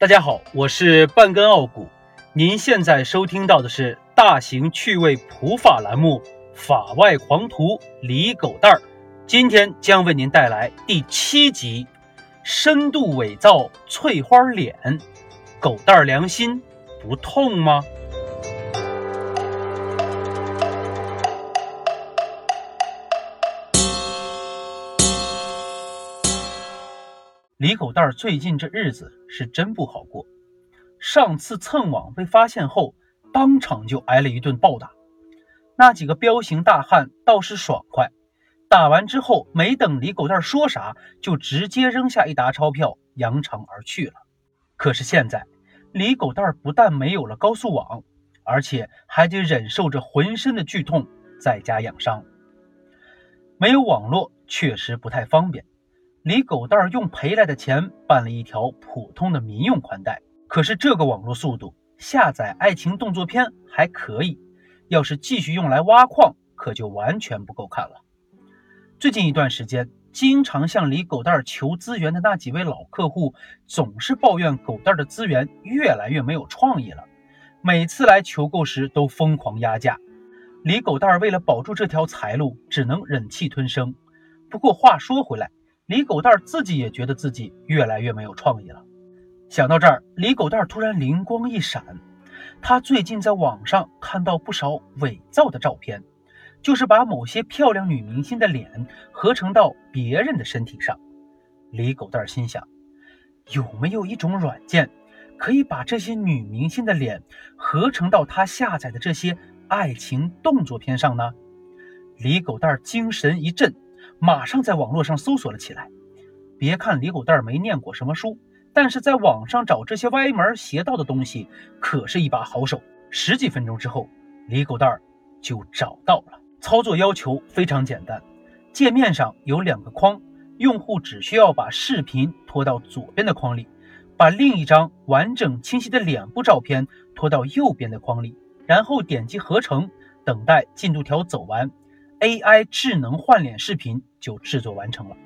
大家好，我是半根傲骨。您现在收听到的是大型趣味普法栏目《法外狂徒李狗蛋儿》，今天将为您带来第七集：深度伪造翠花脸，狗蛋儿良心不痛吗？李狗蛋儿最近这日子是真不好过。上次蹭网被发现后，当场就挨了一顿暴打。那几个彪形大汉倒是爽快，打完之后没等李狗蛋儿说啥，就直接扔下一沓钞票，扬长而去了。可是现在，李狗蛋儿不但没有了高速网，而且还得忍受着浑身的剧痛，在家养伤。没有网络确实不太方便。李狗蛋儿用赔来的钱办了一条普通的民用宽带，可是这个网络速度下载爱情动作片还可以，要是继续用来挖矿，可就完全不够看了。最近一段时间，经常向李狗蛋儿求资源的那几位老客户，总是抱怨狗蛋儿的资源越来越没有创意了，每次来求购时都疯狂压价。李狗蛋儿为了保住这条财路，只能忍气吞声。不过话说回来，李狗蛋儿自己也觉得自己越来越没有创意了。想到这儿，李狗蛋儿突然灵光一闪，他最近在网上看到不少伪造的照片，就是把某些漂亮女明星的脸合成到别人的身体上。李狗蛋儿心想，有没有一种软件，可以把这些女明星的脸合成到他下载的这些爱情动作片上呢？李狗蛋儿精神一振。马上在网络上搜索了起来。别看李狗蛋儿没念过什么书，但是在网上找这些歪门邪道的东西可是一把好手。十几分钟之后，李狗蛋儿就找到了。操作要求非常简单，界面上有两个框，用户只需要把视频拖到左边的框里，把另一张完整清晰的脸部照片拖到右边的框里，然后点击合成，等待进度条走完。AI 智能换脸视频就制作完成了，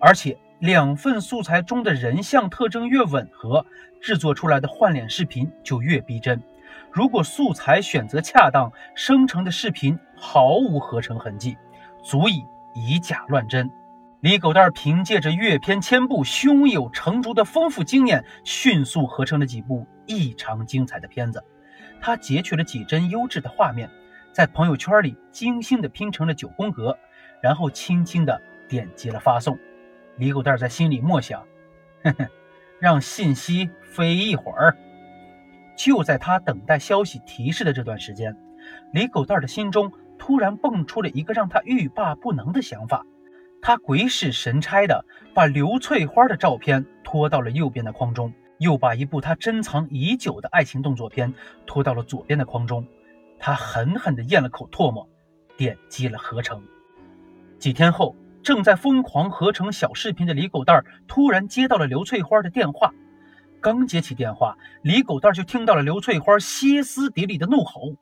而且两份素材中的人像特征越吻合，制作出来的换脸视频就越逼真。如果素材选择恰当，生成的视频毫无合成痕迹，足以以假乱真。李狗蛋凭借着阅片千部、胸有成竹的丰富经验，迅速合成了几部异常精彩的片子。他截取了几帧优质的画面。在朋友圈里精心的拼成了九宫格，然后轻轻的点击了发送。李狗蛋在心里默想：“呵呵，让信息飞一会儿。”就在他等待消息提示的这段时间，李狗蛋的心中突然蹦出了一个让他欲罢不能的想法。他鬼使神差的把刘翠花的照片拖到了右边的框中，又把一部他珍藏已久的爱情动作片拖到了左边的框中。他狠狠地咽了口唾沫，点击了合成。几天后，正在疯狂合成小视频的李狗蛋儿突然接到了刘翠花的电话。刚接起电话，李狗蛋儿就听到了刘翠花歇斯底里的怒吼：“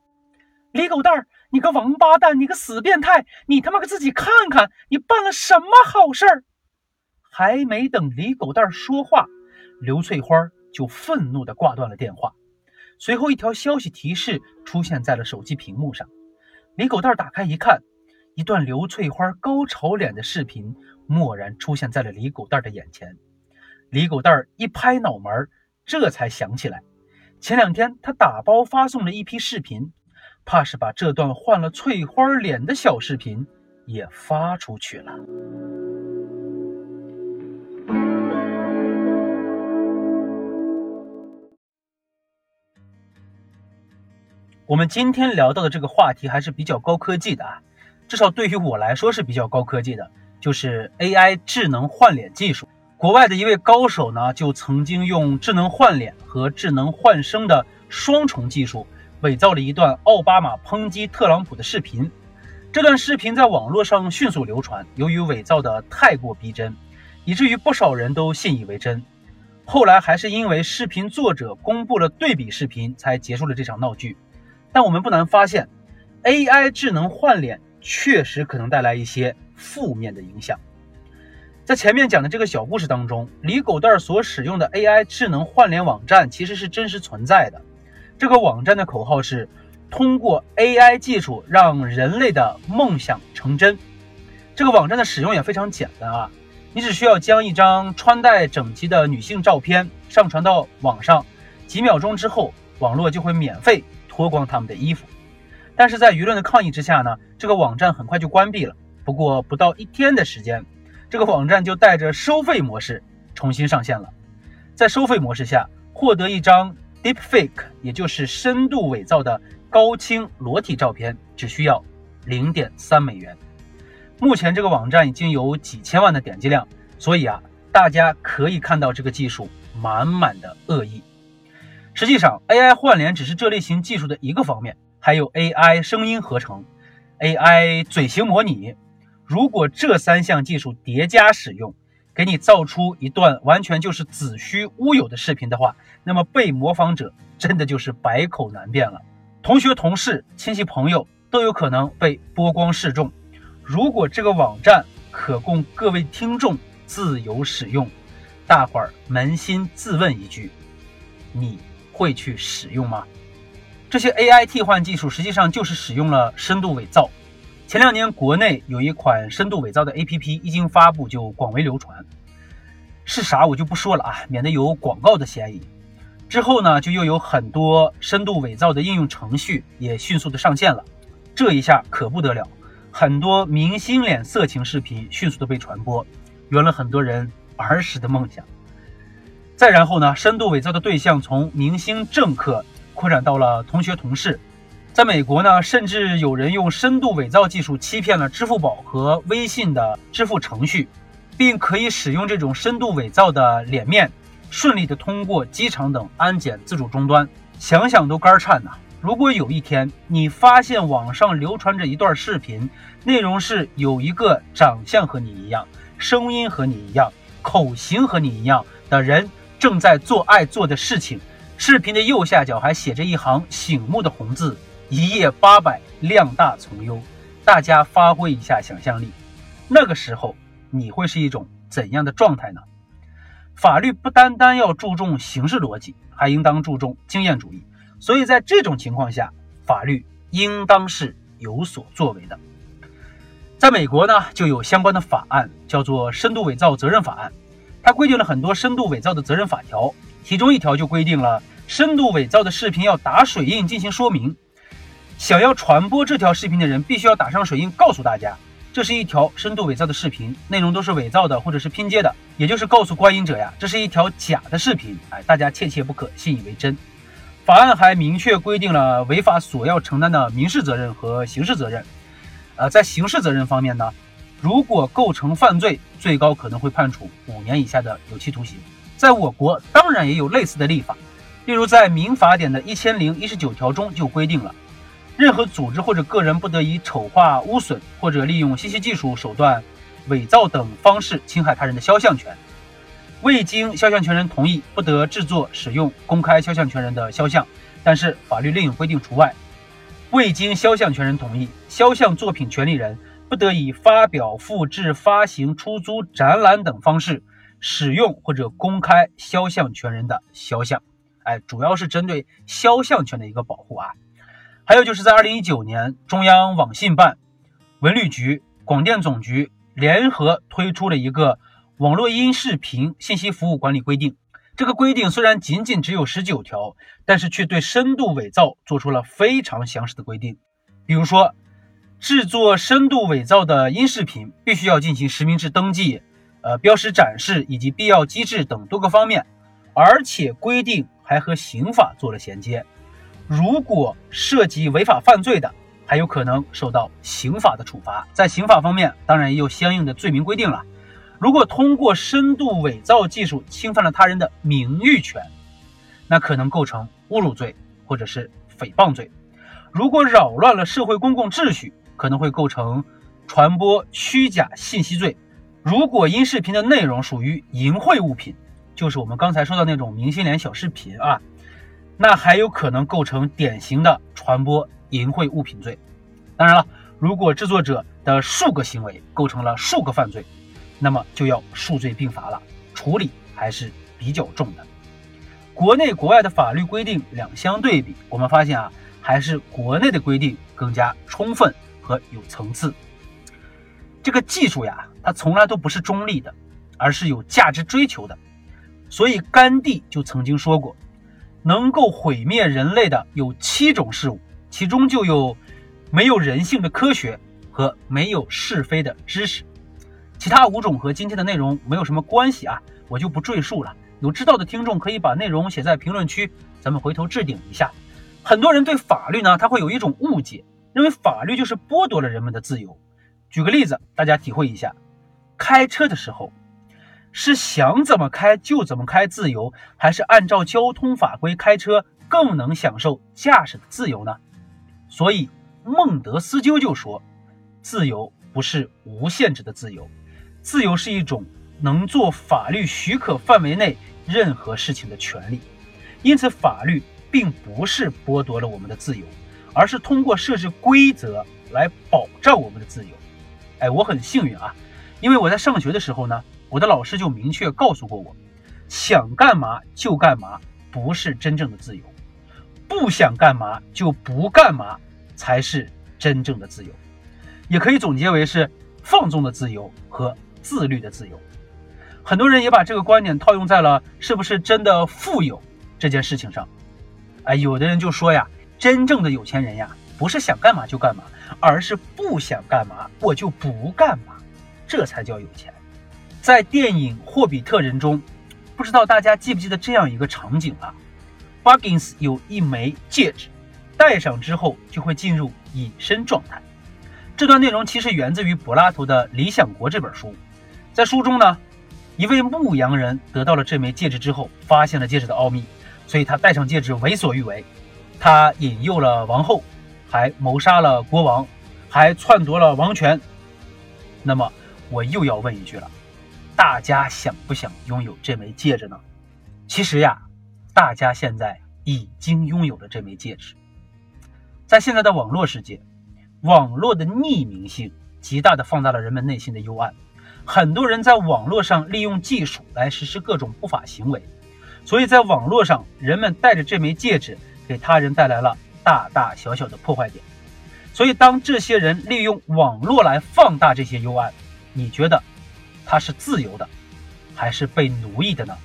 李狗蛋儿，你个王八蛋，你个死变态，你他妈给自己看看，你办了什么好事儿！”还没等李狗蛋儿说话，刘翠花就愤怒地挂断了电话。随后，一条消息提示出现在了手机屏幕上。李狗蛋打开一看，一段刘翠花高潮脸的视频蓦然出现在了李狗蛋的眼前。李狗蛋一拍脑门，这才想起来，前两天他打包发送了一批视频，怕是把这段换了翠花脸的小视频也发出去了。我们今天聊到的这个话题还是比较高科技的啊，至少对于我来说是比较高科技的，就是 AI 智能换脸技术。国外的一位高手呢，就曾经用智能换脸和智能换声的双重技术，伪造了一段奥巴马抨击特朗普的视频。这段视频在网络上迅速流传，由于伪造的太过逼真，以至于不少人都信以为真。后来还是因为视频作者公布了对比视频，才结束了这场闹剧。但我们不难发现，AI 智能换脸确实可能带来一些负面的影响。在前面讲的这个小故事当中，李狗蛋儿所使用的 AI 智能换脸网站其实是真实存在的。这个网站的口号是：通过 AI 技术让人类的梦想成真。这个网站的使用也非常简单啊，你只需要将一张穿戴整齐的女性照片上传到网上，几秒钟之后，网络就会免费脱光他们的衣服。但是在舆论的抗议之下呢，这个网站很快就关闭了。不过不到一天的时间。这个网站就带着收费模式重新上线了。在收费模式下，获得一张 deepfake，也就是深度伪造的高清裸体照片，只需要零点三美元。目前这个网站已经有几千万的点击量，所以啊，大家可以看到这个技术满满的恶意。实际上，AI 换脸只是这类型技术的一个方面，还有 AI 声音合成、AI 嘴型模拟。如果这三项技术叠加使用，给你造出一段完全就是子虚乌有的视频的话，那么被模仿者真的就是百口难辩了。同学、同事、亲戚、朋友都有可能被剥光示众。如果这个网站可供各位听众自由使用，大伙儿扪心自问一句：你会去使用吗？这些 AI 替换技术实际上就是使用了深度伪造。前两年，国内有一款深度伪造的 APP 一经发布就广为流传，是啥我就不说了啊，免得有广告的嫌疑。之后呢，就又有很多深度伪造的应用程序也迅速的上线了，这一下可不得了，很多明星脸色情视频迅速的被传播，圆了很多人儿时的梦想。再然后呢，深度伪造的对象从明星、政客扩展到了同学、同事。在美国呢，甚至有人用深度伪造技术欺骗了支付宝和微信的支付程序，并可以使用这种深度伪造的脸面，顺利的通过机场等安检自主终端。想想都肝颤呐！如果有一天你发现网上流传着一段视频，内容是有一个长相和你一样、声音和你一样、口型和你一样的人正在做爱做的事情，视频的右下角还写着一行醒目的红字。一夜八百，量大从优，大家发挥一下想象力，那个时候你会是一种怎样的状态呢？法律不单单要注重形式逻辑，还应当注重经验主义。所以在这种情况下，法律应当是有所作为的。在美国呢，就有相关的法案，叫做《深度伪造责任法案》，它规定了很多深度伪造的责任法条，其中一条就规定了深度伪造的视频要打水印进行说明。想要传播这条视频的人，必须要打上水印，告诉大家，这是一条深度伪造的视频，内容都是伪造的或者是拼接的，也就是告诉观影者呀，这是一条假的视频，哎，大家切切不可信以为真。法案还明确规定了违法所要承担的民事责任和刑事责任。呃，在刑事责任方面呢，如果构成犯罪，最高可能会判处五年以下的有期徒刑。在我国，当然也有类似的立法，例如在民法典的一千零一十九条中就规定了。任何组织或者个人不得以丑化、污损或者利用信息技术手段伪造等方式侵害他人的肖像权。未经肖像权人同意，不得制作、使用、公开肖像权人的肖像，但是法律另有规定除外。未经肖像权人同意，肖像作品权利人不得以发表、复制、发行、出租、展览等方式使用或者公开肖像权人的肖像。哎，主要是针对肖像权的一个保护啊。还有就是在二零一九年，中央网信办、文旅局、广电总局联合推出了一个《网络音视频信息服务管理规定》。这个规定虽然仅仅只有十九条，但是却对深度伪造做出了非常详实的规定。比如说，制作深度伪造的音视频必须要进行实名制登记、呃标识展示以及必要机制等多个方面，而且规定还和刑法做了衔接。如果涉及违法犯罪的，还有可能受到刑法的处罚。在刑法方面，当然也有相应的罪名规定了。如果通过深度伪造技术侵犯了他人的名誉权，那可能构成侮辱罪或者是诽谤罪。如果扰乱了社会公共秩序，可能会构成传播虚假信息罪。如果音视频的内容属于淫秽物品，就是我们刚才说的那种明星脸小视频啊。那还有可能构成典型的传播淫秽物品罪。当然了，如果制作者的数个行为构成了数个犯罪，那么就要数罪并罚了，处理还是比较重的。国内国外的法律规定两相对比，我们发现啊，还是国内的规定更加充分和有层次。这个技术呀，它从来都不是中立的，而是有价值追求的。所以甘地就曾经说过，能够毁灭人类的有七种事物，其中就有没有人性的科学和没有是非的知识。其他五种和今天的内容没有什么关系啊，我就不赘述了。有知道的听众可以把内容写在评论区，咱们回头置顶一下。很多人对法律呢，他会有一种误解，认为法律就是剥夺了人们的自由。举个例子，大家体会一下：开车的时候，是想怎么开就怎么开自由，还是按照交通法规开车更能享受驾驶的自由呢？所以孟德斯鸠就说：“自由不是无限制的自由，自由是一种。”能做法律许可范围内任何事情的权利，因此法律并不是剥夺了我们的自由，而是通过设置规则来保障我们的自由。哎，我很幸运啊，因为我在上学的时候呢，我的老师就明确告诉过我，想干嘛就干嘛不是真正的自由，不想干嘛就不干嘛才是真正的自由。也可以总结为是放纵的自由和自律的自由。很多人也把这个观点套用在了是不是真的富有这件事情上，哎，有的人就说呀，真正的有钱人呀，不是想干嘛就干嘛，而是不想干嘛我就不干嘛，这才叫有钱。在电影《霍比特人》中，不知道大家记不记得这样一个场景啊？Buggins 有一枚戒指，戴上之后就会进入隐身状态。这段内容其实源自于柏拉图的《理想国》这本书，在书中呢。一位牧羊人得到了这枚戒指之后，发现了戒指的奥秘，所以他戴上戒指为所欲为。他引诱了王后，还谋杀了国王，还篡夺了王权。那么我又要问一句了：大家想不想拥有这枚戒指呢？其实呀，大家现在已经拥有了这枚戒指。在现在的网络世界，网络的匿名性极大的放大了人们内心的幽暗。很多人在网络上利用技术来实施各种不法行为，所以在网络上，人们戴着这枚戒指，给他人带来了大大小小的破坏点。所以，当这些人利用网络来放大这些幽暗，你觉得他是自由的，还是被奴役的呢？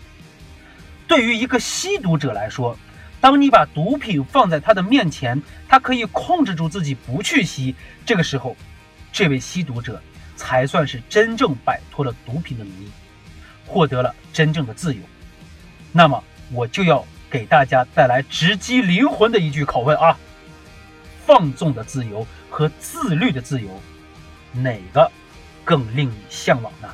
对于一个吸毒者来说，当你把毒品放在他的面前，他可以控制住自己不去吸，这个时候，这位吸毒者。才算是真正摆脱了毒品的奴役，获得了真正的自由。那么，我就要给大家带来直击灵魂的一句拷问啊：放纵的自由和自律的自由，哪个更令你向往呢？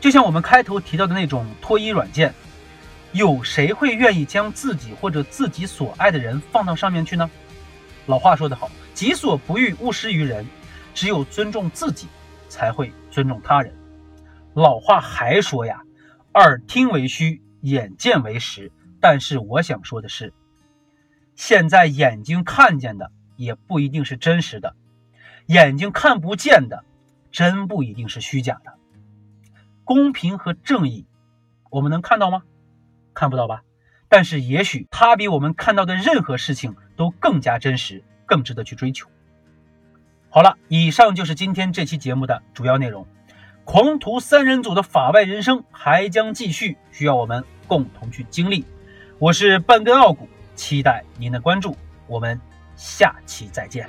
就像我们开头提到的那种脱衣软件，有谁会愿意将自己或者自己所爱的人放到上面去呢？老话说得好，己所不欲，勿施于人。只有尊重自己，才会尊重他人。老话还说呀，耳听为虚，眼见为实。但是我想说的是，现在眼睛看见的也不一定是真实的，眼睛看不见的，真不一定是虚假的。公平和正义，我们能看到吗？看不到吧？但是也许它比我们看到的任何事情都更加真实，更值得去追求。好了，以上就是今天这期节目的主要内容。狂徒三人组的法外人生还将继续，需要我们共同去经历。我是半根傲骨，期待您的关注。我们下期再见。